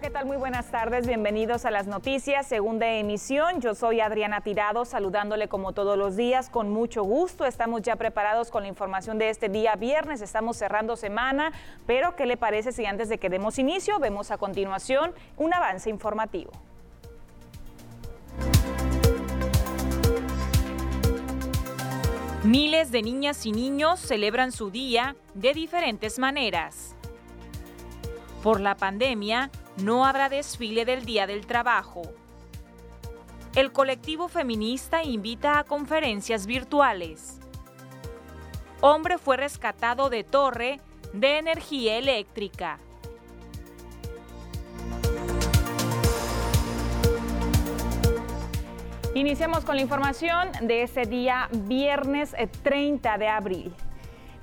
¿qué tal? Muy buenas tardes. Bienvenidos a las noticias, segunda emisión. Yo soy Adriana Tirado, saludándole como todos los días con mucho gusto. Estamos ya preparados con la información de este día viernes. Estamos cerrando semana, pero ¿qué le parece si antes de que demos inicio vemos a continuación un avance informativo? Miles de niñas y niños celebran su día de diferentes maneras. Por la pandemia, no habrá desfile del Día del Trabajo. El colectivo feminista invita a conferencias virtuales. Hombre fue rescatado de torre de energía eléctrica. Iniciamos con la información de ese día viernes 30 eh, de abril.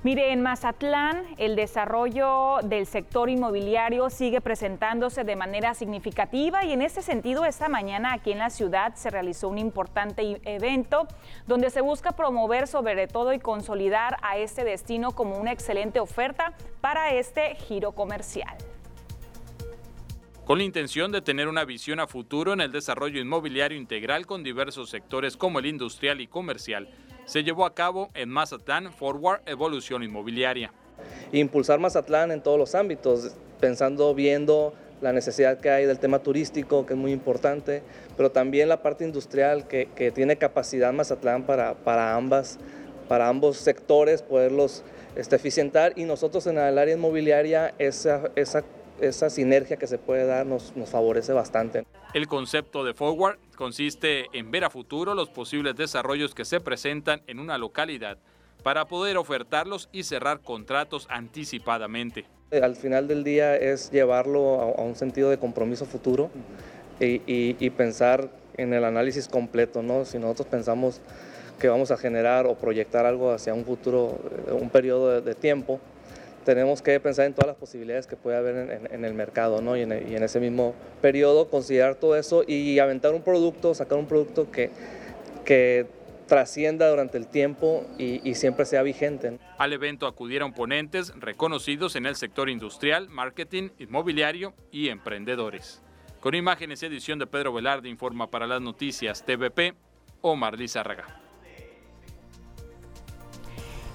Mire, en Mazatlán el desarrollo del sector inmobiliario sigue presentándose de manera significativa y en ese sentido esta mañana aquí en la ciudad se realizó un importante evento donde se busca promover sobre todo y consolidar a este destino como una excelente oferta para este giro comercial. Con la intención de tener una visión a futuro en el desarrollo inmobiliario integral con diversos sectores como el industrial y comercial se llevó a cabo en Mazatlán Forward Evolución Inmobiliaria. Impulsar Mazatlán en todos los ámbitos, pensando, viendo la necesidad que hay del tema turístico, que es muy importante, pero también la parte industrial que, tiene capacidad Mazatlán para, para, ambas, para ambos sectores, poderlos este, eficientar y nosotros en el área inmobiliaria esa, esa esa sinergia que se puede dar nos, nos, favorece bastante. El concepto de Forward consiste en ver a futuro los posibles desarrollos que se presentan en una localidad para poder ofertarlos y cerrar contratos anticipadamente. Eh, al final del día es llevarlo a, un sentido de compromiso futuro y, pensar en el análisis completo, ¿no? Si nosotros pensamos que vamos a generar o proyectar algo hacia un futuro, eh, un periodo de tiempo, tenemos que pensar en todas las posibilidades que puede haber en, el mercado, ¿no? Y en, ese mismo periodo considerar todo eso y aventar un producto, sacar un producto que, trascienda durante el tiempo y, siempre sea vigente. Al evento acudieron ponentes reconocidos en el sector industrial, marketing, inmobiliario y emprendedores. Con imágenes y edición de Pedro Velarde informa para las noticias TVP, Omar Lizárraga.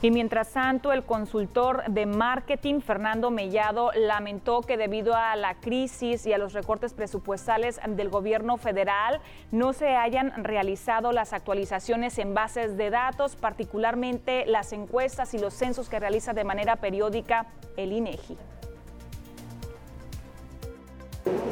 Y mientras tanto, el consultor de marketing, Fernando Mellado, lamentó que debido a la crisis y a los recortes presupuestales del gobierno federal, no se hayan realizado las actualizaciones en bases de datos, particularmente las encuestas y los censos que realiza de manera periódica el INEGI.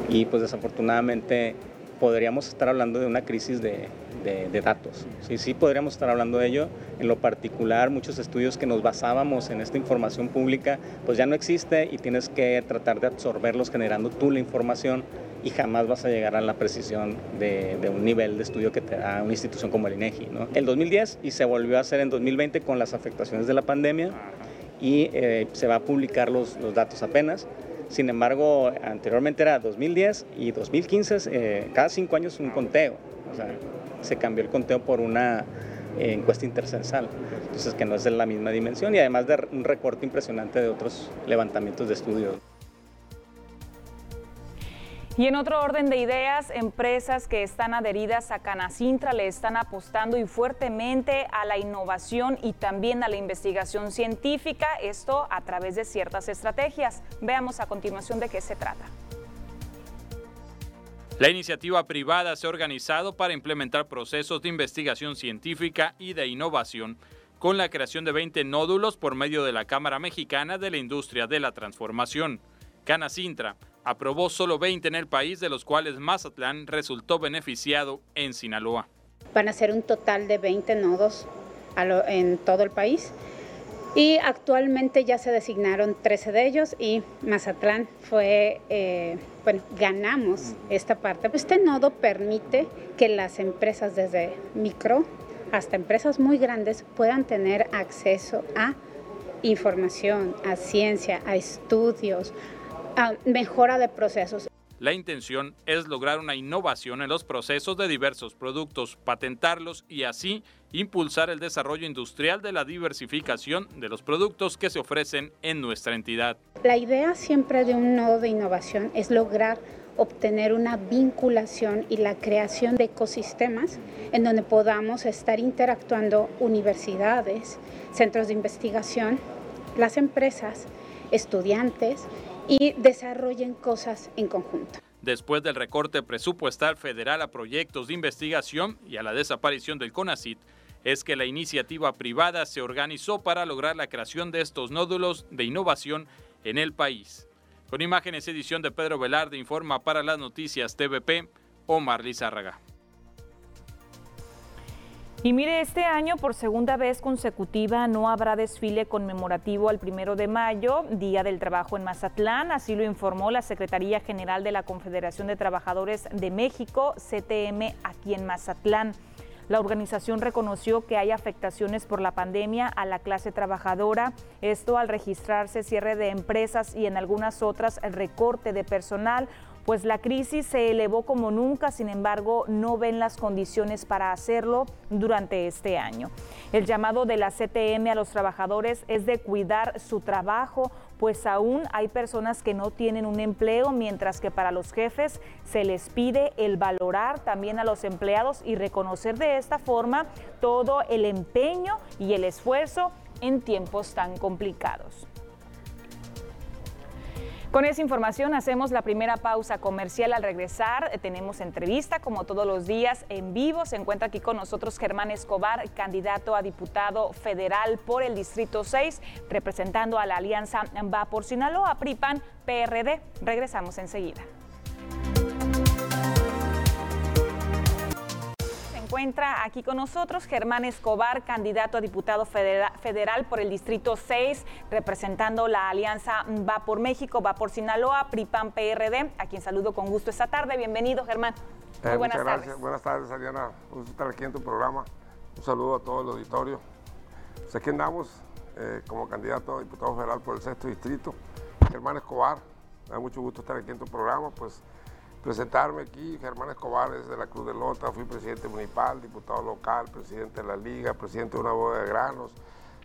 Y pues desafortunadamente podríamos estar hablando de una crisis de, de, datos. Sí, sí podríamos estar hablando de ello. En lo particular, muchos estudios que nos basábamos en esta información pública, pues ya no existe y tienes que tratar de absorberlos generando tú la información y jamás vas a llegar a la precisión de, un nivel de estudio que te da una institución como el INEGI. ¿no? El 2010 y se volvió a hacer en 2020 con las afectaciones de la pandemia y eh, se va a publicar los, los datos apenas. Sin embargo, anteriormente era 2010 y 2015, eh, cada cinco años un conteo. O sea, se cambió el conteo por una eh, encuesta intercensal, entonces que no es de la misma dimensión y además de un recorte impresionante de otros levantamientos de estudios. Y en otro orden de ideas, empresas que están adheridas a Canacintra le están apostando y fuertemente a la innovación y también a la investigación científica, esto a través de ciertas estrategias. Veamos a continuación de qué se trata. La iniciativa privada se ha organizado para implementar procesos de investigación científica y de innovación con la creación de 20 nódulos por medio de la Cámara Mexicana de la Industria de la Transformación. Canacintra aprobó solo 20 en el país, de los cuales Mazatlán resultó beneficiado en Sinaloa. Van a ser un total de 20 nodos en todo el país y actualmente ya se designaron 13 de ellos y Mazatlán fue, eh, bueno, ganamos esta parte. Este nodo permite que las empresas desde micro hasta empresas muy grandes puedan tener acceso a información, a ciencia, a estudios, a mejora de procesos. La intención es lograr una innovación en los procesos de diversos productos, patentarlos y así impulsar el desarrollo industrial de la diversificación de los productos que se ofrecen en nuestra entidad. La idea siempre de un nodo de innovación es lograr obtener una vinculación y la creación de ecosistemas en donde podamos estar interactuando universidades, centros de investigación, las empresas, estudiantes y desarrollen cosas en conjunto. Después del recorte presupuestal federal a proyectos de investigación y a la desaparición del CONACIT, es que la iniciativa privada se organizó para lograr la creación de estos nódulos de innovación en el país. Con imágenes edición de Pedro Velarde informa para las noticias TVP Omar Lizárraga. Y mire, este año por segunda vez consecutiva no habrá desfile conmemorativo al primero de mayo, Día del Trabajo en Mazatlán, así lo informó la Secretaría General de la Confederación de Trabajadores de México, CTM, aquí en Mazatlán. La organización reconoció que hay afectaciones por la pandemia a la clase trabajadora, esto al registrarse cierre de empresas y en algunas otras recorte de personal, pues la crisis se elevó como nunca, sin embargo, no ven las condiciones para hacerlo durante este año. El llamado de la CTM a los trabajadores es de cuidar su trabajo, pues aún hay personas que no tienen un empleo, mientras que para los jefes se les pide el valorar también a los empleados y reconocer de esta forma todo el empeño y el esfuerzo en tiempos tan complicados. Con esa información hacemos la primera pausa comercial. Al regresar eh, tenemos entrevista como todos los días en vivo. Se encuentra aquí con nosotros Germán Escobar, candidato a diputado federal por el Distrito 6, representando a la Alianza Va por Sinaloa, PRIPAN, PRD. Regresamos enseguida. Encuentra aquí con nosotros Germán Escobar, candidato a diputado federal por el Distrito 6, representando la alianza Va por México, Va por Sinaloa, PRIPAN PRD, a quien saludo con gusto esta tarde. Bienvenido, Germán. Muy eh, buenas tardes. Gracias. Buenas tardes, Ariana. Un gusto estar aquí en tu programa. Un saludo a todo el auditorio. Pues aquí andamos eh, como candidato a diputado federal por el sexto distrito. Germán Escobar, me da mucho gusto estar aquí en tu programa. Pues presentarme aquí, Germán Escobar es de la Cruz de Lota, fui presidente municipal, diputado local, presidente de la liga, presidente de una boda de granos,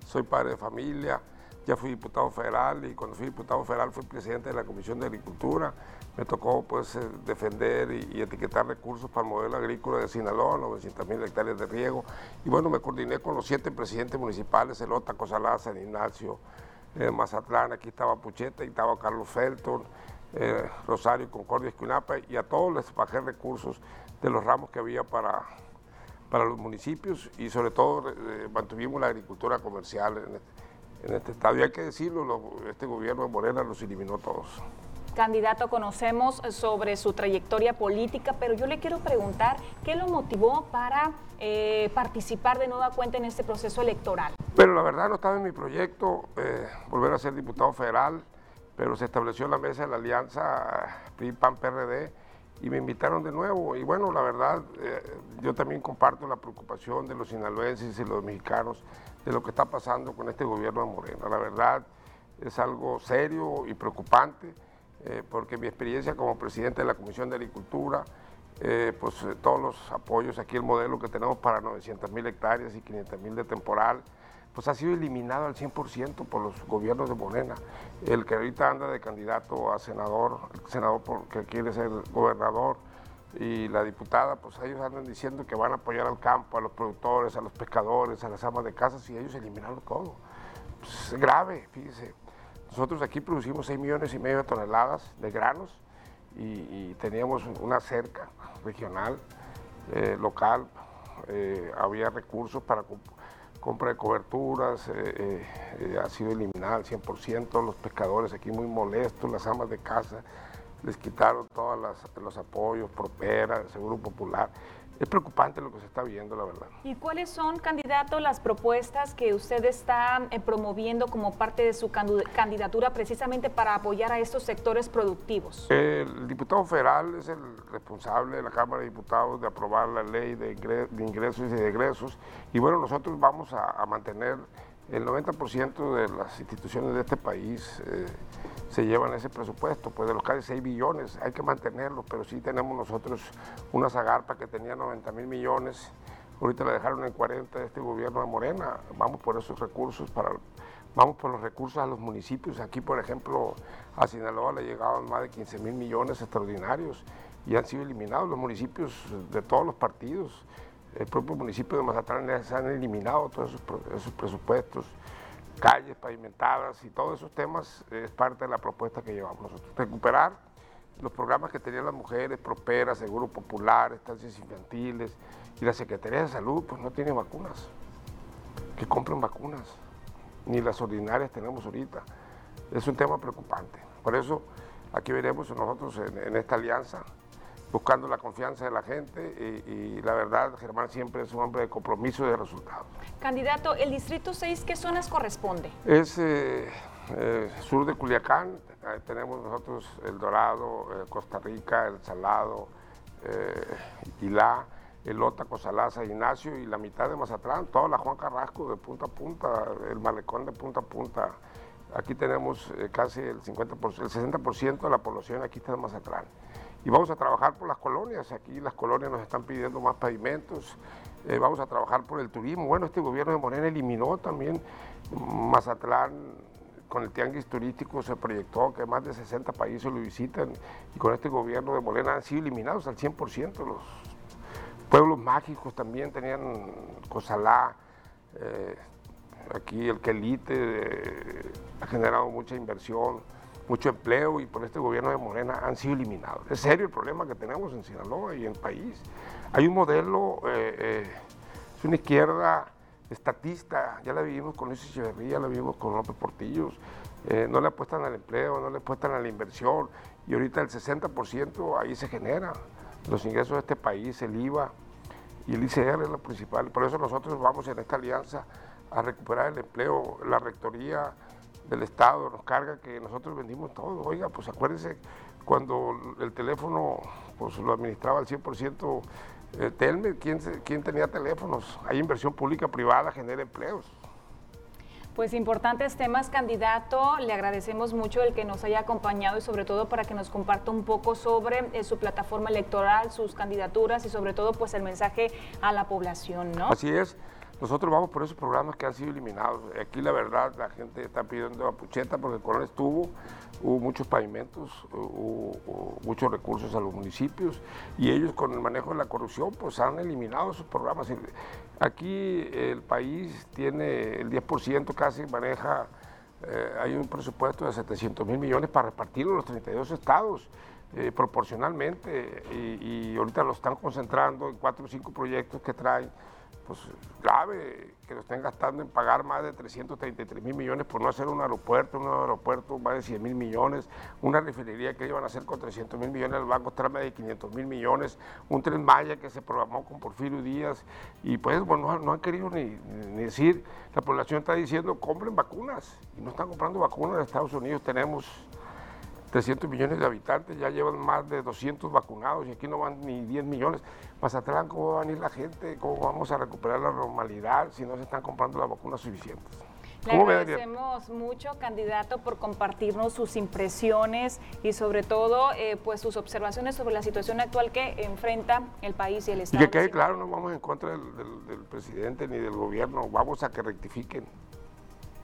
soy padre de familia, ya fui diputado federal y cuando fui diputado federal fui presidente de la Comisión de Agricultura, me tocó pues eh, defender y, etiquetar recursos para el modelo agrícola de Sinaloa, 900 mil hectáreas de riego. Y bueno, me coordiné con los siete presidentes municipales, Elota, Cosalá, San Ignacio, eh, Mazatlán, aquí estaba Pucheta y estaba Carlos Felton, eh, Rosario, Concordia, Esquinapa, y a todos les bajé recursos de los ramos que había para, para los municipios y sobre todo eh, mantuvimos la agricultura comercial en este, en este estado. Y hay que decirlo, este gobierno de Morena los eliminó todos. Candidato, conocemos sobre su trayectoria política, pero yo le quiero preguntar, ¿qué lo motivó para eh, participar de nueva cuenta en este proceso electoral? Pero la verdad no estaba en mi proyecto volver a ser diputado federal pero se estableció la mesa de la alianza PRI-PAN-PRD y me invitaron de nuevo. Y bueno, la verdad, eh, yo también comparto la preocupación de los sinaloenses y los mexicanos de lo que está pasando con este gobierno de Morena. La verdad es algo serio y preocupante, eh, porque mi experiencia como presidente de la Comisión de Agricultura, eh, pues todos los apoyos, aquí el modelo que tenemos para 900 mil hectáreas y 500 mil de temporal, pues ha sido eliminado al 100% por los gobiernos de Morena. El que ahorita anda de candidato a senador, el senador que quiere ser gobernador, y la diputada, pues ellos andan diciendo que van a apoyar al campo, a los productores, a los pescadores, a las amas de casas, y ellos eliminaron todo. Pues, es grave, fíjese. Nosotros aquí producimos 6 millones y medio de toneladas de granos y, teníamos una cerca regional, eh, local, eh, había recursos para compra de coberturas, eh, eh, eh, ha sido eliminada al 100%, los pescadores aquí muy molestos, las amas de casa les quitaron todos los apoyos, Propera, Seguro Popular es preocupante lo que se está viendo, la verdad. ¿Y cuáles son, candidato, las propuestas que usted está eh, promoviendo como parte de su candidatura precisamente para apoyar a estos sectores productivos? El diputado federal es el responsable de la Cámara de Diputados de aprobar la ley de, ingresos y de egresos. Y bueno, nosotros vamos a, mantener el 90% de las instituciones de este país. Eh, se llevan ese presupuesto, pues de los casi 6 billones hay que mantenerlo, pero sí tenemos nosotros una Zagarpa que tenía 90 mil millones, ahorita la dejaron en 40 de este gobierno de Morena, vamos por esos recursos para, Vamos por los recursos a los municipios. Aquí, por ejemplo, a Sinaloa le llegaban más de 15 mil millones extraordinarios y han sido eliminados los municipios de todos los partidos. El propio municipio de Mazatlán se han eliminado todos esos, presupuestos, calles pavimentadas y todos esos temas es parte de la propuesta que llevamos nosotros. Recuperar los programas que tenían las mujeres, Prospera, Seguro Popular, estancias infantiles y la Secretaría de Salud, pues no tiene vacunas. Que compren vacunas ni las ordinarias tenemos ahorita. Es un tema preocupante. Por eso aquí veremos nosotros en, esta alianza, buscando la confianza de la gente y, la verdad, Germán siempre es un hombre de compromiso y de resultados. Candidato, ¿el Distrito 6 qué zonas corresponde? Es eh, eh, sur de Culiacán, tenemos nosotros El Dorado, eh, Costa Rica, El Salado, Ilá, el Lota, Cosalaza, Ignacio y la mitad de Mazatlán, toda la Juan Carrasco de punta a punta, el malecón de punta a punta. Aquí tenemos casi el, 50%, el 60% de la población aquí está en Mazatlán. Y vamos a trabajar por las colonias, aquí las colonias nos están pidiendo más pavimentos, eh, vamos a trabajar por el turismo. Bueno, este gobierno de Morena eliminó también Mazatlán, con el tianguis turístico se proyectó que más de 60 países lo visitan y con este gobierno de Morena han sido eliminados al 100% los pueblos mágicos también. Tenían Cosalá, eh, aquí el Quelite eh, ha generado mucha inversión, mucho empleo y por este gobierno de Morena han sido eliminados. Es serio el problema que tenemos en Sinaloa y en el país. Hay un modelo, eh, es una izquierda estatista, ya la vivimos con Luis Echeverría, la vivimos con López Portillos, no le apuestan al empleo, no le apuestan a la inversión y ahorita el 60% ahí se genera los ingresos de este país, el IVA y el ICR es lo principal. Por eso nosotros vamos en esta alianza a recuperar el empleo. La rectoría del Estado nos carga que nosotros vendimos todo. Oiga, pues acuérdense cuando el teléfono pues lo administraba al 100% eh, Telme, ¿quién, ¿quién tenía teléfonos? Hay inversión pública privada, genera empleos. Pues importantes temas, candidato. Le agradecemos mucho el que nos haya acompañado y sobre todo para que nos comparta un poco sobre eh, su plataforma electoral, sus candidaturas y sobre todo pues el mensaje a la población, ¿no? Así es. Nosotros vamos por esos programas que han sido eliminados. Aquí la verdad la gente está pidiendo a Pucheta porque el Colón estuvo, hubo muchos pavimentos, hubo, muchos recursos a los municipios y ellos con el manejo de la corrupción pues han eliminado esos programas. Aquí el país tiene el 10% casi maneja, eh, hay un presupuesto de 700 mil millones para repartirlo en los 32 estados. Eh, proporcionalmente y, y ahorita lo están concentrando en cuatro o cinco proyectos que traen pues grave que lo estén gastando en pagar más de 333 mil millones por no hacer un aeropuerto, un aeropuerto más de 100 mil millones, una refinería que iban a hacer con 300 mil millones, el banco más de 500 mil millones, un tren Maya que se programó con Porfirio Díaz y pues bueno, no, han querido ni, ni, decir, la población está diciendo compren vacunas y no están comprando vacunas en Estados Unidos, tenemos 300 millones de habitantes, ya llevan más de 200 vacunados y aquí no van ni 10 millones. Mazatlán, ¿cómo va a venir la gente? ¿Cómo vamos a recuperar la normalidad si no se están comprando las vacunas suficientes? Le agradecemos mucho, candidato, por compartirnos sus impresiones y sobre todo eh, pues sus observaciones sobre la situación actual que enfrenta el país y el Estado. Y que quede claro, no vamos en contra del presidente ni del gobierno, vamos a que rectifiquen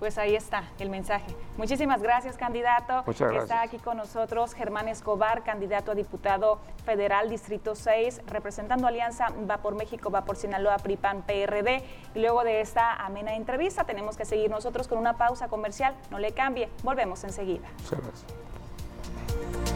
pues ahí está el mensaje. Muchísimas gracias, candidato. Muchas gracias. Está aquí con nosotros Germán Escobar, candidato a diputado federal Distrito 6, representando Alianza Va por México, Va por Sinaloa, PRIPAN, PRD. Y luego de esta amena entrevista tenemos que seguir nosotros con una pausa comercial. No le cambie, volvemos enseguida. Muchas gracias.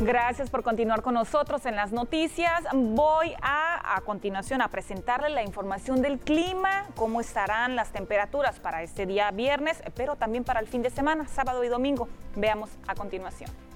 Gracias por continuar con nosotros en las noticias. Voy a a continuación a presentarle la información del clima, cómo estarán las temperaturas para este día viernes, pero también para el fin de semana, sábado y domingo. Veamos a continuación.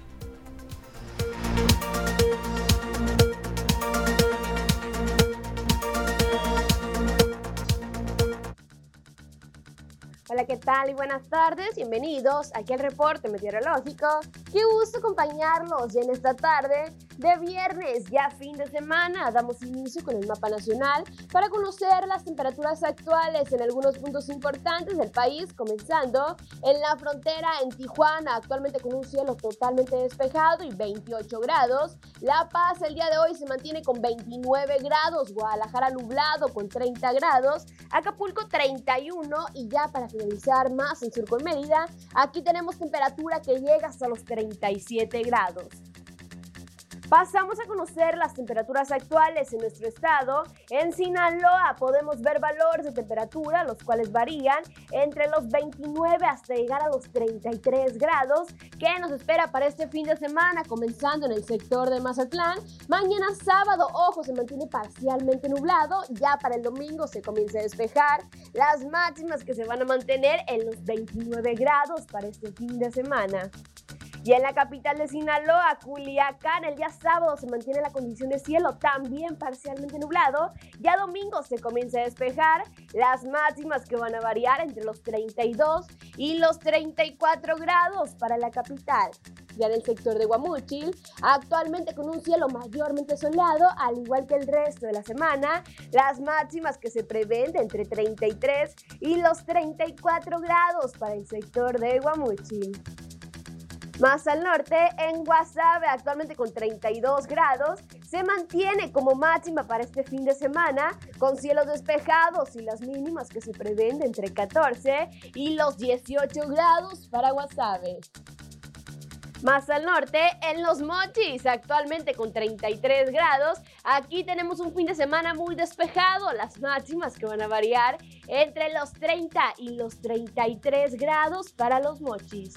Hola, ¿qué tal? Y buenas tardes. Bienvenidos aquí al reporte meteorológico. Qué gusto acompañarlos y en esta tarde de viernes, ya fin de semana, damos inicio con el mapa nacional para conocer las temperaturas actuales en algunos puntos importantes del país, comenzando en la frontera en Tijuana, actualmente con un cielo totalmente despejado y 28 grados. La Paz el día de hoy se mantiene con 29 grados, Guadalajara nublado con 30 grados, Acapulco 31 y ya para finalizar más en Sur con Mérida, aquí tenemos temperatura que llega hasta los 37 grados. Pasamos a conocer las temperaturas actuales en nuestro estado. En Sinaloa podemos ver valores de temperatura, los cuales varían entre los 29 hasta llegar a los 33 grados. ¿Qué nos espera para este fin de semana? Comenzando en el sector de Mazatlán. Mañana sábado, ojo, se mantiene parcialmente nublado. Ya para el domingo se comienza a despejar. Las máximas que se van a mantener en los 29 grados para este fin de semana. Y en la capital de Sinaloa, Culiacán, el día sábado se mantiene la condición de cielo también parcialmente nublado. Ya domingo se comienza a despejar. Las máximas que van a variar entre los 32 y los 34 grados para la capital. Ya en el sector de Guamuchil, actualmente con un cielo mayormente soleado, al igual que el resto de la semana, las máximas que se prevén de entre 33 y los 34 grados para el sector de Guamuchil. Más al norte, en Guasave, actualmente con 32 grados, se mantiene como máxima para este fin de semana, con cielos despejados y las mínimas que se prevén de entre 14 y los 18 grados para Guasave. Más al norte, en Los Mochis, actualmente con 33 grados, aquí tenemos un fin de semana muy despejado, las máximas que van a variar entre los 30 y los 33 grados para Los Mochis.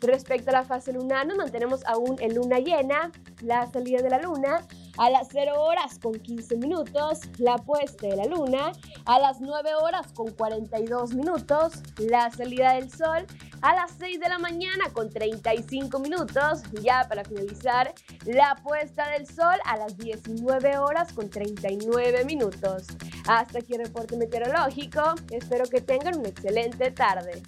Respecto a la fase lunar, nos mantenemos aún en luna llena, la salida de la luna a las 0 horas con 15 minutos, la puesta de la luna, a las 9 horas con 42 minutos, la salida del sol, a las 6 de la mañana con 35 minutos, ya para finalizar, la puesta del sol a las 19 horas con 39 minutos. Hasta aquí el reporte meteorológico, espero que tengan una excelente tarde.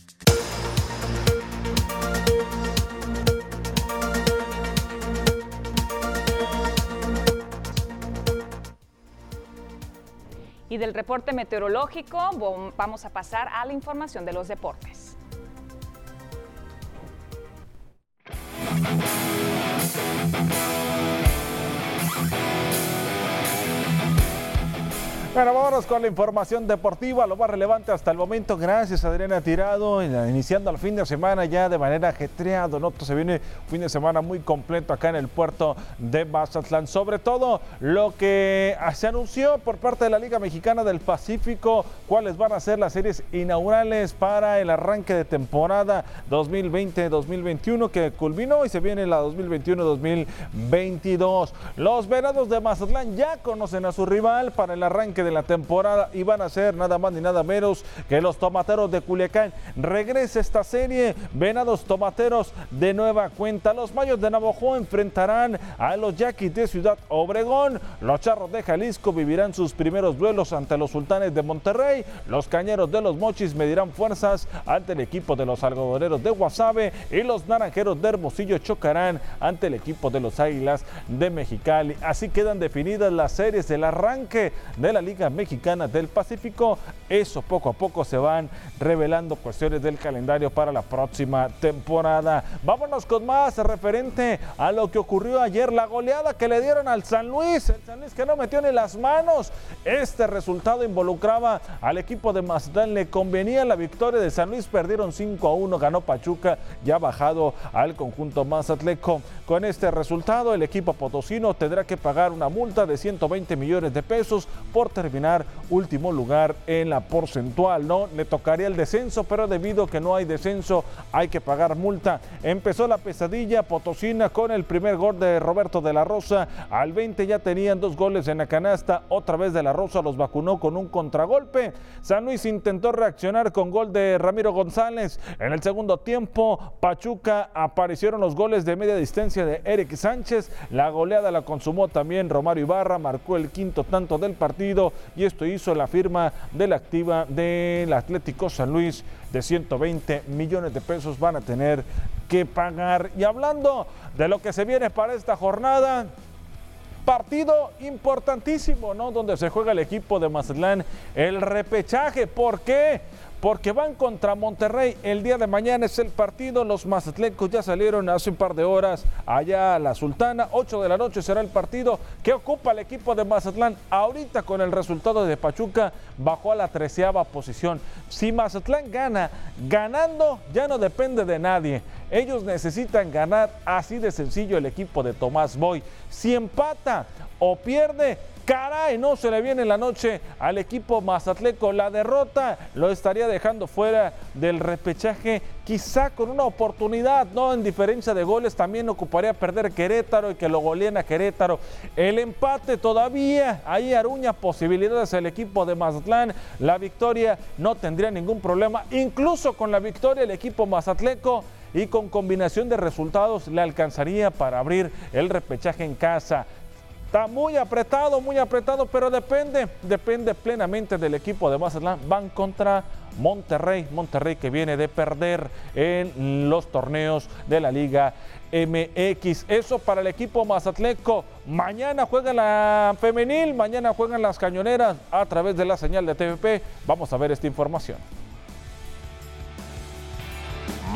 Y del reporte meteorológico vamos a pasar a la información de los deportes. Bueno, vámonos con la información deportiva, lo más relevante hasta el momento. Gracias, Adriana Tirado. Iniciando el fin de semana ya de manera ajetreada, ¿no? Se viene fin de semana muy completo acá en el puerto de Mazatlán. Sobre todo lo que se anunció por parte de la Liga Mexicana del Pacífico, cuáles van a ser las series inaugurales para el arranque de temporada 2020-2021 que culminó y se viene la 2021-2022. Los Venados de Mazatlán ya conocen a su rival para el arranque de la temporada y van a ser nada más ni nada menos que los Tomateros de Culiacán. Regresa esta serie, Venados Tomateros de nueva cuenta. Los Mayos de Navajo enfrentarán a los Yaquis de Ciudad Obregón. Los Charros de Jalisco vivirán sus primeros duelos ante los Sultanes de Monterrey. Los Cañeros de los Mochis medirán fuerzas ante el equipo de los Algodoneros de Guasave y los Naranjeros de Hermosillo chocarán ante el equipo de los Águilas de Mexicali. Así quedan definidas las series del arranque de la Liga Mexicana del Pacífico. Eso poco a poco se van revelando cuestiones del calendario para la próxima temporada. Vámonos con más referente a lo que ocurrió ayer, la goleada que le dieron al San Luis. El San Luis que no metió ni las manos. Este resultado involucraba al equipo de Mazatlán. Le convenía la victoria de San Luis. Perdieron 5 a 1. Ganó Pachuca. Ya bajado al conjunto Mazatleco. Con este resultado, el equipo potosino tendrá que pagar una multa de 120 millones de pesos por terminar último lugar en la porcentual. No le tocaría el descenso, pero debido a que no hay descenso, hay que pagar multa. Empezó la pesadilla potosina con el primer gol de Roberto de la Rosa. Al 20 ya tenían dos goles en la canasta. Otra vez de la Rosa los vacunó con un contragolpe. San Luis intentó reaccionar con gol de Ramiro González. En el segundo tiempo, Pachuca aparecieron los goles de media distancia de Eric Sánchez. La goleada la consumó también Romario Ibarra, marcó el quinto tanto del partido y esto hizo la firma de la activa del Atlético San Luis de 120 millones de pesos van a tener que pagar. Y hablando de lo que se viene para esta jornada, partido importantísimo, ¿no? Donde se juega el equipo de Mazatlán, el repechaje. ¿Por qué? Porque van contra Monterrey. El día de mañana es el partido. Los mazatlecos ya salieron hace un par de horas allá a la Sultana. 8 de la noche será el partido que ocupa el equipo de Mazatlán. Ahorita con el resultado de Pachuca bajó a la treceava posición. Si Mazatlán gana, ganando ya no depende de nadie. Ellos necesitan ganar así de sencillo el equipo de Tomás Boy. Si empata o pierde, Caray, no se le viene la noche al equipo mazatleco. La derrota lo estaría dejando fuera del repechaje, quizá con una oportunidad, ¿no? En diferencia de goles, también ocuparía perder Querétaro y que lo goleen a Querétaro. El empate todavía, ahí aruña posibilidades el equipo de Mazatlán. La victoria no tendría ningún problema, incluso con la victoria el equipo mazatleco y con combinación de resultados le alcanzaría para abrir el repechaje en casa. Está muy apretado, muy apretado, pero depende, depende plenamente del equipo de Mazatlán. Van contra Monterrey, Monterrey que viene de perder en los torneos de la Liga MX. Eso para el equipo mazatleco. Mañana juega la femenil, mañana juegan las cañoneras a través de la señal de TVP. Vamos a ver esta información.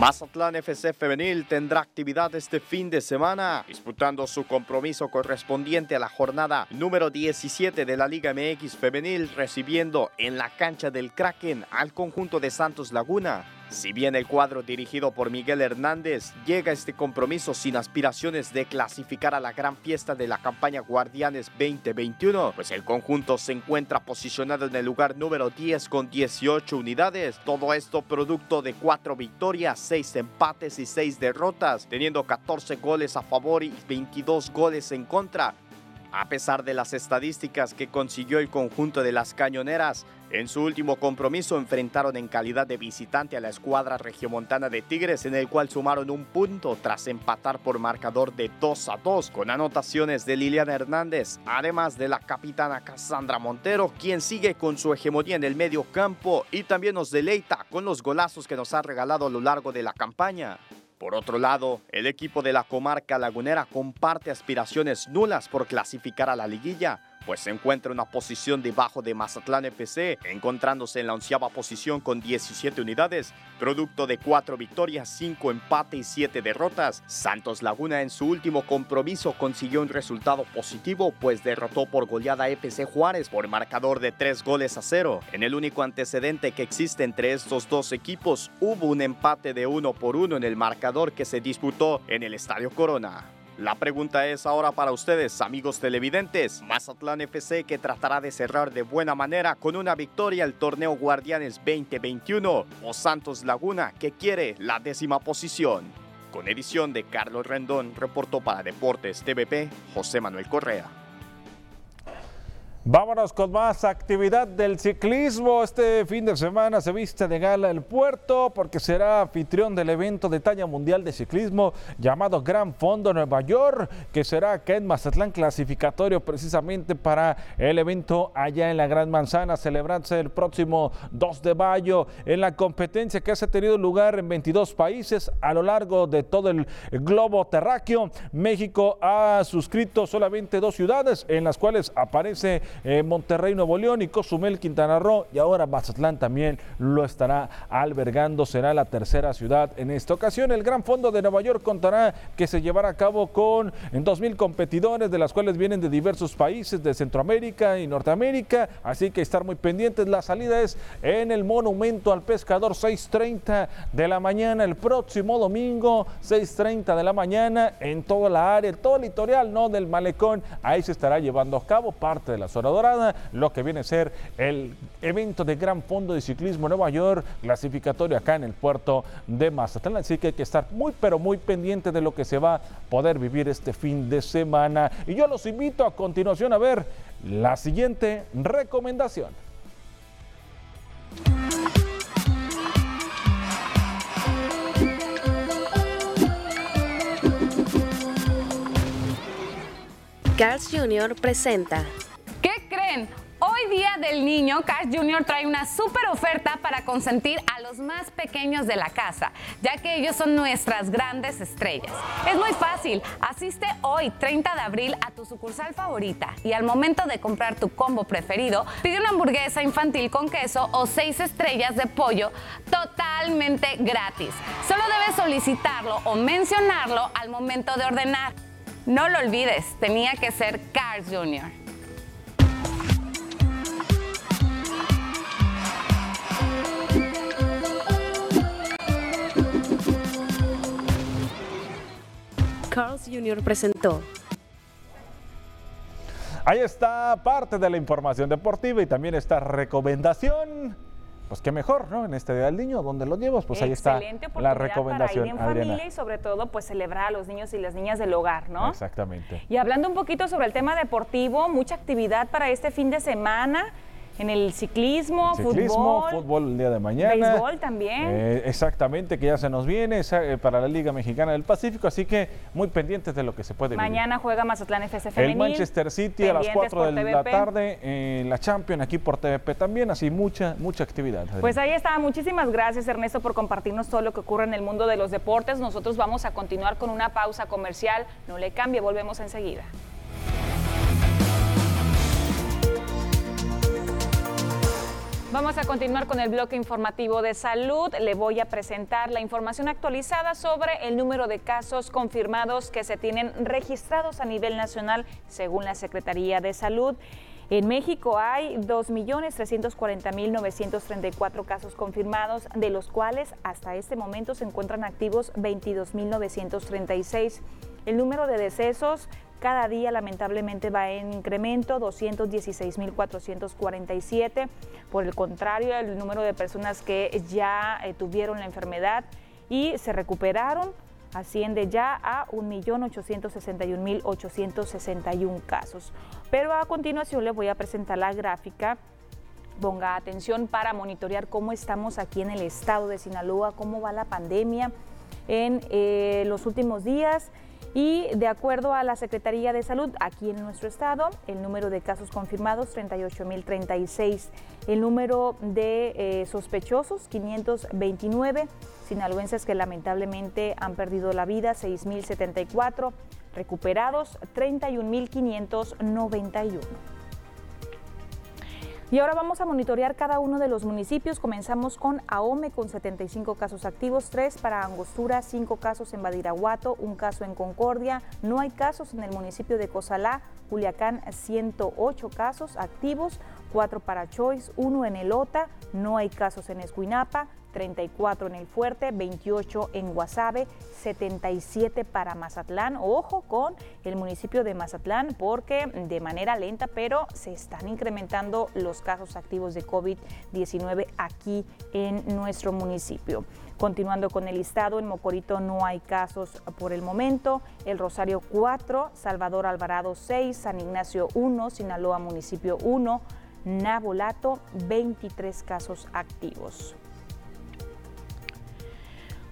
Mazatlán FC Femenil tendrá actividad este fin de semana, disputando su compromiso correspondiente a la jornada número 17 de la Liga MX Femenil, recibiendo en la cancha del Kraken al conjunto de Santos Laguna. Si bien el cuadro dirigido por Miguel Hernández llega a este compromiso sin aspiraciones de clasificar a la gran fiesta de la campaña Guardianes 2021, pues el conjunto se encuentra posicionado en el lugar número 10 con 18 unidades. Todo esto producto de 4 victorias, 6 empates y 6 derrotas, teniendo 14 goles a favor y 22 goles en contra. A pesar de las estadísticas que consiguió el conjunto de las cañoneras, en su último compromiso enfrentaron en calidad de visitante a la escuadra regiomontana de Tigres, en el cual sumaron un punto tras empatar por marcador de 2 a 2, con anotaciones de Liliana Hernández, además de la capitana Cassandra Montero, quien sigue con su hegemonía en el medio campo y también nos deleita con los golazos que nos ha regalado a lo largo de la campaña. Por otro lado, el equipo de la comarca lagunera comparte aspiraciones nulas por clasificar a la liguilla, pues se encuentra en una posición debajo de Mazatlán FC, encontrándose en la onceava posición con 17 unidades, producto de 4 victorias, 5 empates y 7 derrotas. Santos Laguna en su último compromiso consiguió un resultado positivo, pues derrotó por goleada FC Juárez por marcador de 3 goles a 0. En el único antecedente que existe entre estos dos equipos, hubo un empate de 1 por 1 en el marcador que se disputó en el Estadio Corona. La pregunta es ahora para ustedes, amigos televidentes. Mazatlán FC que tratará de cerrar de buena manera con una victoria el torneo Guardianes 2021 o Santos Laguna que quiere la décima posición. Con edición de Carlos Rendón, reportó para Deportes TVP José Manuel Correa. Vámonos con más actividad del ciclismo. Este fin de semana se viste de gala el puerto porque será anfitrión del evento de talla mundial de ciclismo llamado Gran Fondo Nueva York, que será acá en Mazatlán clasificatorio precisamente para el evento allá en la Gran Manzana, celebrarse el próximo 2 de mayo en la competencia que ha tenido lugar en 22 países a lo largo de todo el globo terráqueo. México ha suscrito solamente dos ciudades en las cuales aparece Monterrey, Nuevo León y Cozumel, Quintana Roo y ahora Mazatlán también lo estará albergando, será la tercera ciudad en esta ocasión. El Gran Fondo de Nueva York contará que se llevará a cabo con en 2.000 competidores, de las cuales vienen de diversos países de Centroamérica y Norteamérica, así que estar muy pendientes. La salida es en el Monumento al Pescador, 6.30 de la mañana, el próximo domingo, 6.30 de la mañana, en toda la área, todo el litoral ¿no? del malecón, ahí se estará llevando a cabo parte de la zona Dorada, lo que viene a ser el evento de Gran Fondo de Ciclismo Nueva York, clasificatorio acá en el puerto de Mazatlán. Así que hay que estar muy, pero muy pendiente de lo que se va a poder vivir este fin de semana. Y yo los invito a continuación a ver la siguiente recomendación. Carl's Jr. presenta ¿Qué creen? Hoy Día del Niño, Cash Jr. trae una súper oferta para consentir a los más pequeños de la casa, ya que ellos son nuestras grandes estrellas. Es muy fácil, asiste hoy, 30 de abril, a tu sucursal favorita y al momento de comprar tu combo preferido, pide una hamburguesa infantil con queso o seis estrellas de pollo totalmente gratis. Solo debes solicitarlo o mencionarlo al momento de ordenar. No lo olvides, tenía que ser Cars Jr. Carl's Jr. presentó. Ahí está parte de la información deportiva y también esta recomendación. Pues qué mejor, ¿no? En este Día del Niño, donde lo llevas, pues ahí está la recomendación. Para ir en familia y sobre todo, pues celebrar a los niños y las niñas del hogar, ¿no? Exactamente. Y hablando un poquito sobre el tema deportivo, mucha actividad para este fin de semana en el ciclismo, ciclismo, fútbol, el día de mañana. Béisbol también. Eh, exactamente, que ya se nos viene eh, para la Liga Mexicana del Pacífico, así que muy pendientes de lo que se puede Mañana juega Mazatlán FC Femenil. El Manchester City a las 4 de la tarde, en la Champions aquí por TVP también, así mucha, mucha actividad. Pues ahí está, muchísimas gracias Ernesto por compartirnos todo lo que ocurre en el mundo de los deportes. Nosotros vamos a continuar con una pausa comercial, no le cambie, volvemos enseguida. Vamos a continuar con el bloque informativo de salud. Le voy a presentar la información actualizada sobre el número de casos confirmados que se tienen registrados a nivel nacional según la Secretaría de Salud. En México hay 2.340.934 casos confirmados, de los cuales hasta este momento se encuentran activos 22.936. El número de decesos cada día lamentablemente va en incremento, 216.447. Por el contrario, el número de personas que ya eh, tuvieron la enfermedad y se recuperaron asciende ya a 1.861.861 casos. Pero a continuación les voy a presentar la gráfica ponga atención para monitorear cómo estamos aquí en el estado de Sinaloa, cómo va la pandemia en eh, los últimos días. Y de acuerdo a la Secretaría de Salud, aquí en nuestro estado, el número de casos confirmados, 38.036. El número de eh, sospechosos, 529. Sinaloenses que lamentablemente han perdido la vida, 6.074. Recuperados, 31.591. Y ahora vamos a monitorear cada uno de los municipios. Comenzamos con Ahome con 75 casos activos, 3 para Angostura, 5 casos en Badiraguato, un caso en Concordia. No hay casos en el municipio de Cozalá, Culiacán 108 casos activos, 4 para Choice, 1 en Elota, no hay casos en Escuinapa, 34 en El Fuerte, 28 en Guasave, 77 para Mazatlán. Ojo con el municipio de Mazatlán porque de manera lenta, pero se están incrementando los casos activos de COVID-19 aquí en nuestro municipio. Continuando con el listado, en Mocorito no hay casos por el momento, El Rosario 4, Salvador Alvarado 6, San Ignacio 1, Sinaloa Municipio 1, Nabolato 23 casos activos.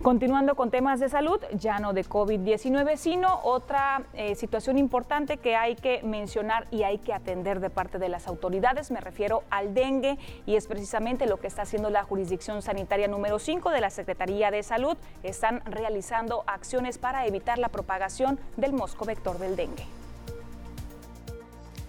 Continuando con temas de salud, ya no de COVID-19, sino otra eh, situación importante que hay que mencionar y hay que atender de parte de las autoridades. Me refiero al dengue y es precisamente lo que está haciendo la jurisdicción sanitaria número 5 de la Secretaría de Salud. Están realizando acciones para evitar la propagación del mosco vector del dengue.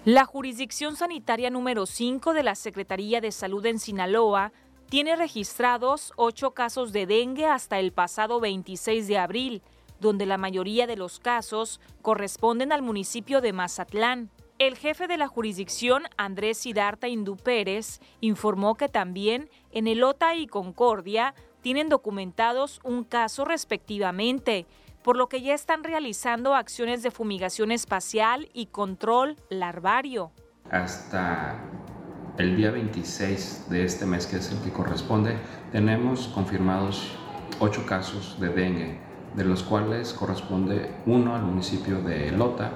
La jurisdicción sanitaria número 5 de la Secretaría de Salud en Sinaloa tiene registrados ocho casos de dengue hasta el pasado 26 de abril, donde la mayoría de los casos corresponden al municipio de Mazatlán. El jefe de la jurisdicción, Andrés Sidarta Indú Pérez, informó que también en Elota y Concordia tienen documentados un caso respectivamente, por lo que ya están realizando acciones de fumigación espacial y control larvario. Hasta el día 26 de este mes, que es el que corresponde, tenemos confirmados ocho casos de dengue, de los cuales corresponde uno al municipio de Lota,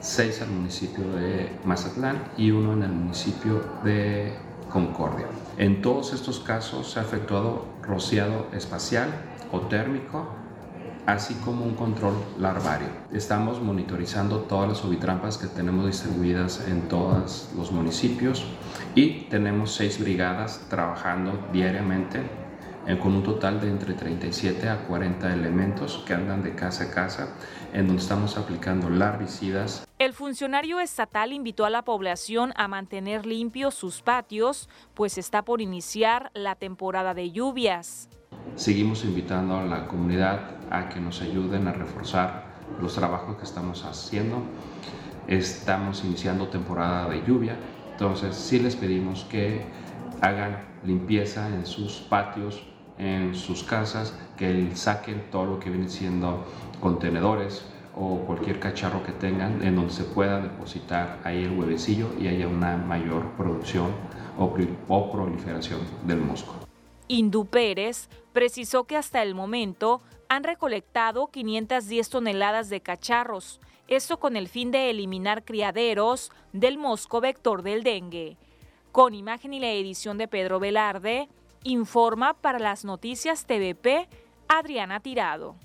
seis al municipio de Mazatlán y uno en el municipio de Concordia. En todos estos casos se ha efectuado rociado espacial o térmico así como un control larvario. Estamos monitorizando todas las ovitrampas que tenemos distribuidas en todos los municipios y tenemos seis brigadas trabajando diariamente con un total de entre 37 a 40 elementos que andan de casa a casa, en donde estamos aplicando larvicidas. El funcionario estatal invitó a la población a mantener limpios sus patios, pues está por iniciar la temporada de lluvias. Seguimos invitando a la comunidad a que nos ayuden a reforzar los trabajos que estamos haciendo. Estamos iniciando temporada de lluvia, entonces sí les pedimos que hagan limpieza en sus patios, en sus casas, que saquen todo lo que viene siendo contenedores o cualquier cacharro que tengan en donde se pueda depositar ahí el huevecillo y haya una mayor producción o, proliferación del mosco. Indu Pérez precisó que hasta el momento han recolectado 510 toneladas de cacharros, esto con el fin de eliminar criaderos del mosco vector del dengue. Con imagen y la edición de Pedro Velarde, informa para las noticias TVP Adriana Tirado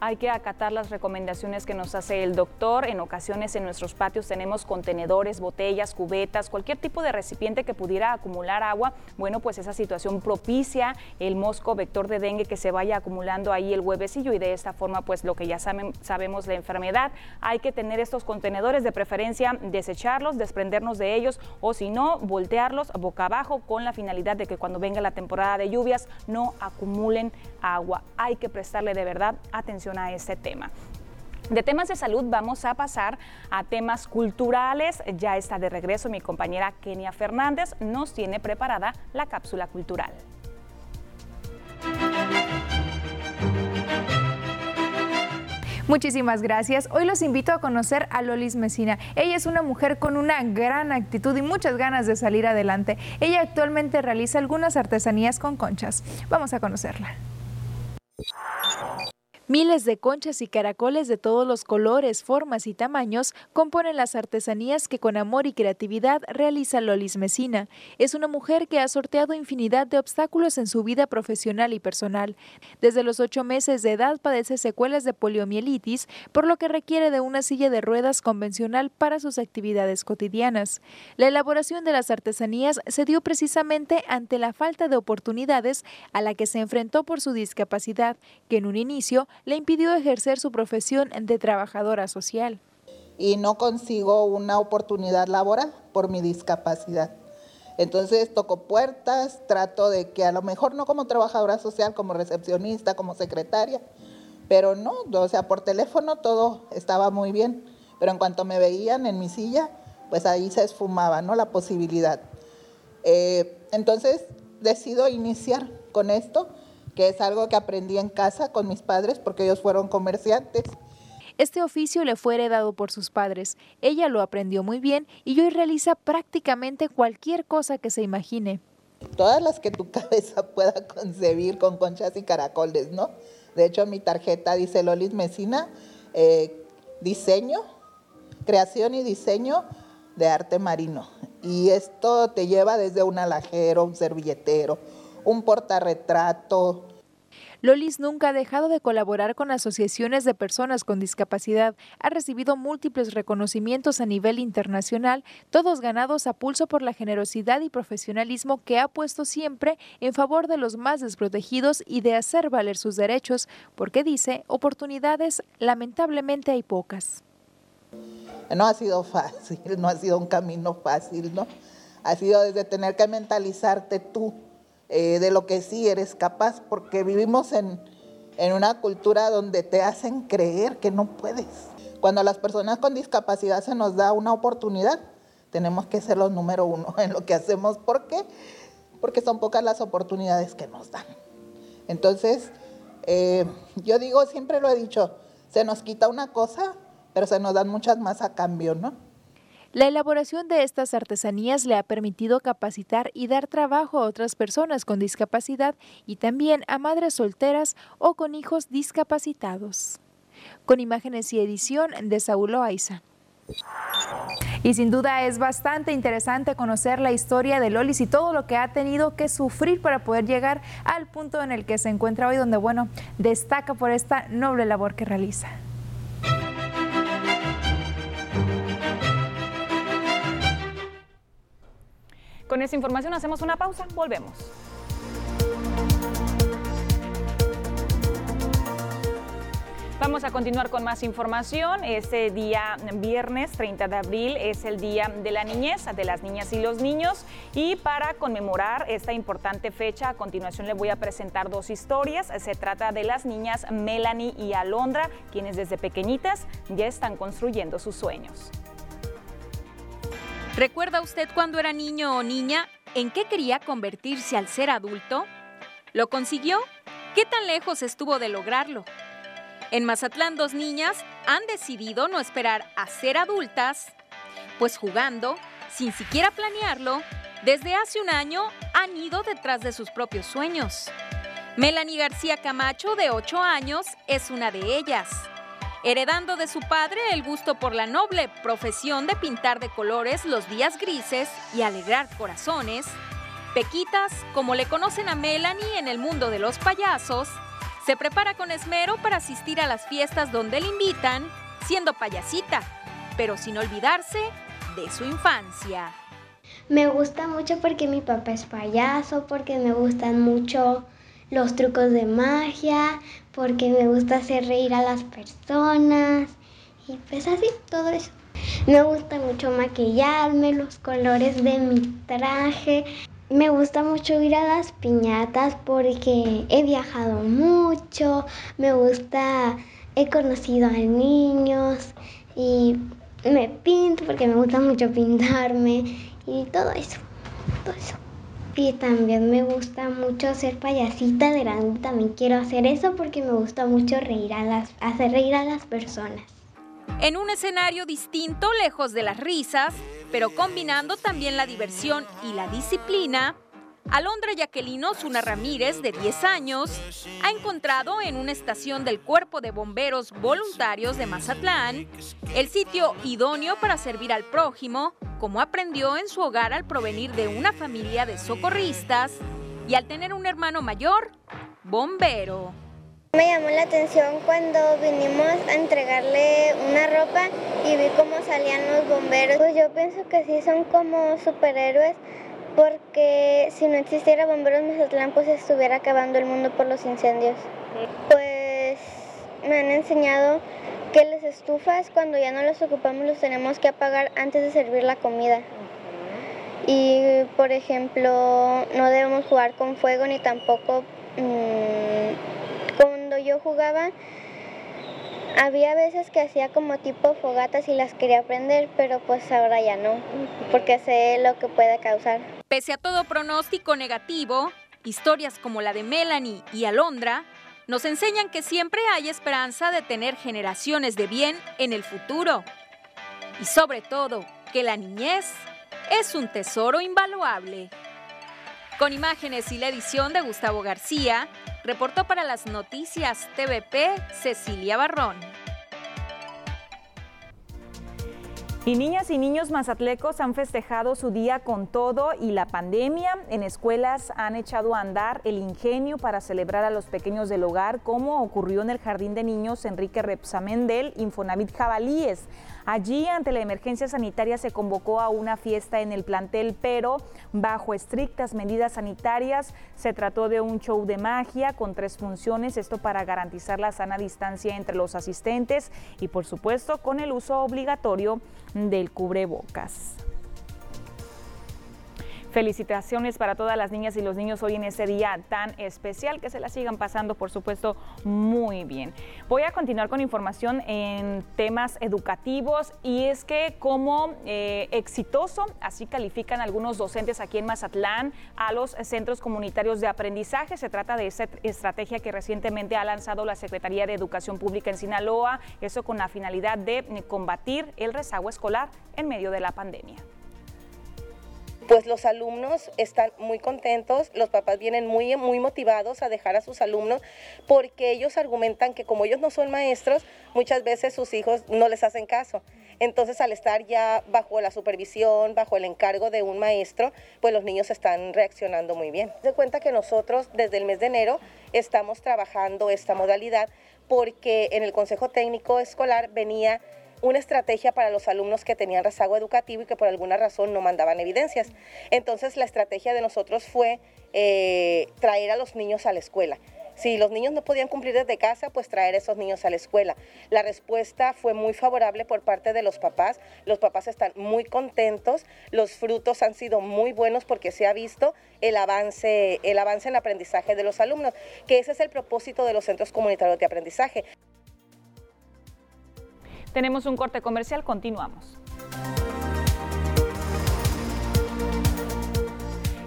hay que acatar las recomendaciones que nos hace el doctor. En ocasiones en nuestros patios tenemos contenedores, botellas, cubetas, cualquier tipo de recipiente que pudiera acumular agua. Bueno, pues esa situación propicia el mosco vector de dengue que se vaya acumulando ahí el huevecillo y de esta forma pues lo que ya sabemos la enfermedad. Hay que tener estos contenedores de preferencia desecharlos, desprendernos de ellos o si no voltearlos boca abajo con la finalidad de que cuando venga la temporada de lluvias no acumulen agua. Hay que prestarle de verdad atención a este tema. De temas de salud vamos a pasar a temas culturales. Ya está de regreso mi compañera Kenia Fernández. Nos tiene preparada la cápsula cultural. Muchísimas gracias. Hoy los invito a conocer a Lolis Mesina. Ella es una mujer con una gran actitud y muchas ganas de salir adelante. Ella actualmente realiza algunas artesanías con conchas. Vamos a conocerla. Miles de conchas y caracoles de todos los colores, formas y tamaños componen las artesanías que con amor y creatividad realiza Lolis Mesina. Es una mujer que ha sorteado infinidad de obstáculos en su vida profesional y personal. Desde los ocho meses de edad padece secuelas de poliomielitis, por lo que requiere de una silla de ruedas convencional para sus actividades cotidianas. La elaboración de las artesanías se dio precisamente ante la falta de oportunidades a la que se enfrentó por su discapacidad, que en un inicio le impidió ejercer su profesión de trabajadora social. Y no consigo una oportunidad laboral por mi discapacidad. Entonces toco puertas, trato de que a lo mejor no como trabajadora social, como recepcionista, como secretaria, pero no, o sea, por teléfono todo estaba muy bien, pero en cuanto me veían en mi silla, pues ahí se esfumaba, ¿no? La posibilidad. Eh, entonces decido iniciar con esto que es algo que aprendí en casa con mis padres porque ellos fueron comerciantes. Este oficio le fue heredado por sus padres. Ella lo aprendió muy bien y hoy realiza prácticamente cualquier cosa que se imagine. Todas las que tu cabeza pueda concebir con conchas y caracoles, ¿no? De hecho, mi tarjeta dice Lolis Mesina, eh, diseño, creación y diseño de arte marino. Y esto te lleva desde un alajero, un servilletero, un portarretrato. Lolis nunca ha dejado de colaborar con asociaciones de personas con discapacidad. Ha recibido múltiples reconocimientos a nivel internacional, todos ganados a pulso por la generosidad y profesionalismo que ha puesto siempre en favor de los más desprotegidos y de hacer valer sus derechos, porque dice, oportunidades lamentablemente hay pocas. No ha sido fácil, no ha sido un camino fácil, ¿no? Ha sido desde tener que mentalizarte tú eh, de lo que sí eres capaz, porque vivimos en, en una cultura donde te hacen creer que no puedes. Cuando a las personas con discapacidad se nos da una oportunidad, tenemos que ser los número uno en lo que hacemos. ¿Por qué? Porque son pocas las oportunidades que nos dan. Entonces, eh, yo digo, siempre lo he dicho, se nos quita una cosa, pero se nos dan muchas más a cambio, ¿no? La elaboración de estas artesanías le ha permitido capacitar y dar trabajo a otras personas con discapacidad y también a madres solteras o con hijos discapacitados. Con imágenes y edición de Saúl Loaiza. Y sin duda es bastante interesante conocer la historia de Lolis y todo lo que ha tenido que sufrir para poder llegar al punto en el que se encuentra hoy, donde, bueno, destaca por esta noble labor que realiza. Con esa información hacemos una pausa, volvemos. Vamos a continuar con más información. Este día viernes 30 de abril es el Día de la Niñez, de las niñas y los niños. Y para conmemorar esta importante fecha, a continuación le voy a presentar dos historias. Se trata de las niñas Melanie y Alondra, quienes desde pequeñitas ya están construyendo sus sueños. ¿Recuerda usted cuando era niño o niña en qué quería convertirse al ser adulto? ¿Lo consiguió? ¿Qué tan lejos estuvo de lograrlo? En Mazatlán, dos niñas han decidido no esperar a ser adultas, pues jugando, sin siquiera planearlo, desde hace un año han ido detrás de sus propios sueños. Melanie García Camacho, de 8 años, es una de ellas. Heredando de su padre el gusto por la noble profesión de pintar de colores los días grises y alegrar corazones, Pequitas, como le conocen a Melanie en el mundo de los payasos, se prepara con esmero para asistir a las fiestas donde le invitan, siendo payasita, pero sin olvidarse de su infancia. Me gusta mucho porque mi papá es payaso, porque me gustan mucho los trucos de magia, porque me gusta hacer reír a las personas y pues así, todo eso. Me gusta mucho maquillarme, los colores de mi traje, me gusta mucho ir a las piñatas porque he viajado mucho, me gusta, he conocido a niños y me pinto porque me gusta mucho pintarme y todo eso, todo eso. Y también me gusta mucho ser payasita de grande, también quiero hacer eso porque me gusta mucho reír a las, hacer reír a las personas. En un escenario distinto, lejos de las risas, pero combinando también la diversión y la disciplina, Alondra Jacqueline Osuna Ramírez, de 10 años, ha encontrado en una estación del Cuerpo de Bomberos Voluntarios de Mazatlán el sitio idóneo para servir al prójimo, como aprendió en su hogar al provenir de una familia de socorristas y al tener un hermano mayor, bombero. Me llamó la atención cuando vinimos a entregarle una ropa y vi cómo salían los bomberos. Pues yo pienso que sí son como superhéroes porque si no existiera Bomberos Mazatlán pues estuviera acabando el mundo por los incendios. Pues me han enseñado que las estufas cuando ya no las ocupamos los tenemos que apagar antes de servir la comida. Y por ejemplo no debemos jugar con fuego ni tampoco... Mmm, yo jugaba, había veces que hacía como tipo fogatas y las quería aprender, pero pues ahora ya no, porque sé lo que puede causar. Pese a todo pronóstico negativo, historias como la de Melanie y Alondra nos enseñan que siempre hay esperanza de tener generaciones de bien en el futuro. Y sobre todo, que la niñez es un tesoro invaluable. Con imágenes y la edición de Gustavo García, reportó para las noticias TVP Cecilia Barrón. Y niñas y niños mazatlecos han festejado su día con todo y la pandemia. En escuelas han echado a andar el ingenio para celebrar a los pequeños del hogar, como ocurrió en el Jardín de Niños Enrique Repsamendel, Infonavit Jabalíes. Allí, ante la emergencia sanitaria, se convocó a una fiesta en el plantel, pero bajo estrictas medidas sanitarias. Se trató de un show de magia con tres funciones, esto para garantizar la sana distancia entre los asistentes y, por supuesto, con el uso obligatorio del cubrebocas. Felicitaciones para todas las niñas y los niños hoy en ese día tan especial, que se la sigan pasando, por supuesto, muy bien. Voy a continuar con información en temas educativos y es que como eh, exitoso, así califican algunos docentes aquí en Mazatlán a los centros comunitarios de aprendizaje. Se trata de esa estrategia que recientemente ha lanzado la Secretaría de Educación Pública en Sinaloa, eso con la finalidad de combatir el rezago escolar en medio de la pandemia pues los alumnos están muy contentos, los papás vienen muy, muy motivados a dejar a sus alumnos porque ellos argumentan que como ellos no son maestros, muchas veces sus hijos no les hacen caso. Entonces, al estar ya bajo la supervisión, bajo el encargo de un maestro, pues los niños están reaccionando muy bien. Se cuenta que nosotros desde el mes de enero estamos trabajando esta modalidad porque en el Consejo Técnico Escolar venía una estrategia para los alumnos que tenían rezago educativo y que por alguna razón no mandaban evidencias. Entonces la estrategia de nosotros fue eh, traer a los niños a la escuela. Si los niños no podían cumplir desde casa, pues traer a esos niños a la escuela. La respuesta fue muy favorable por parte de los papás. Los papás están muy contentos. Los frutos han sido muy buenos porque se ha visto el avance, el avance en aprendizaje de los alumnos, que ese es el propósito de los centros comunitarios de aprendizaje. Tenemos un corte comercial, continuamos.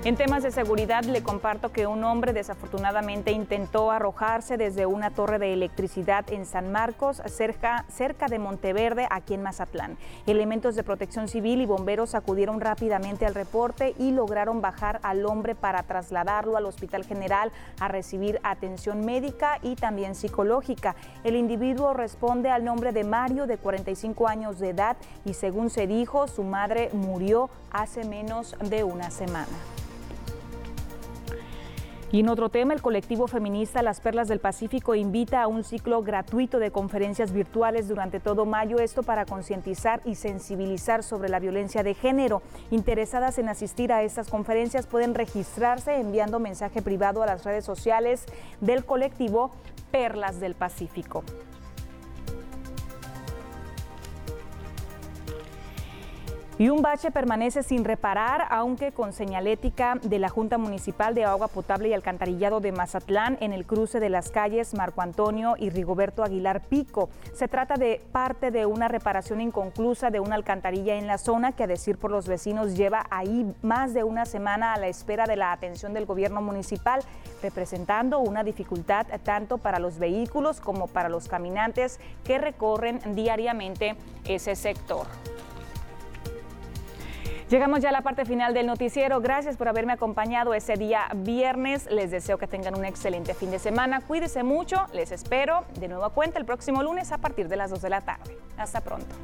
En temas de seguridad le comparto que un hombre desafortunadamente intentó arrojarse desde una torre de electricidad en San Marcos, cerca, de Monteverde, aquí en Mazatlán. Elementos de protección civil y bomberos acudieron rápidamente al reporte y lograron bajar al hombre para trasladarlo al Hospital General a recibir atención médica y también psicológica. El individuo responde al nombre de Mario, de 45 años de edad, y según se dijo, su madre murió hace menos de una semana. Y en otro tema, el colectivo feminista Las Perlas del Pacífico invita a un ciclo gratuito de conferencias virtuales durante todo mayo, esto para concientizar y sensibilizar sobre la violencia de género. Interesadas en asistir a estas conferencias pueden registrarse enviando mensaje privado a las redes sociales del colectivo Perlas del Pacífico. Y un bache permanece sin reparar, aunque con señalética de la Junta Municipal de Agua Potable y Alcantarillado de Mazatlán en el cruce de las calles Marco Antonio y Rigoberto Aguilar Pico. Se trata de parte de una reparación inconclusa de una alcantarilla en la zona que, a decir por los vecinos, lleva ahí más de una semana a la espera de la atención del gobierno municipal, representando una dificultad tanto para los vehículos como para los caminantes que recorren diariamente ese sector. Llegamos ya a la parte final del noticiero. Gracias por haberme acompañado ese día viernes. Les deseo que tengan un excelente fin de semana. Cuídense mucho. Les espero de nuevo a cuenta el próximo lunes a partir de las 2 de la tarde. Hasta pronto.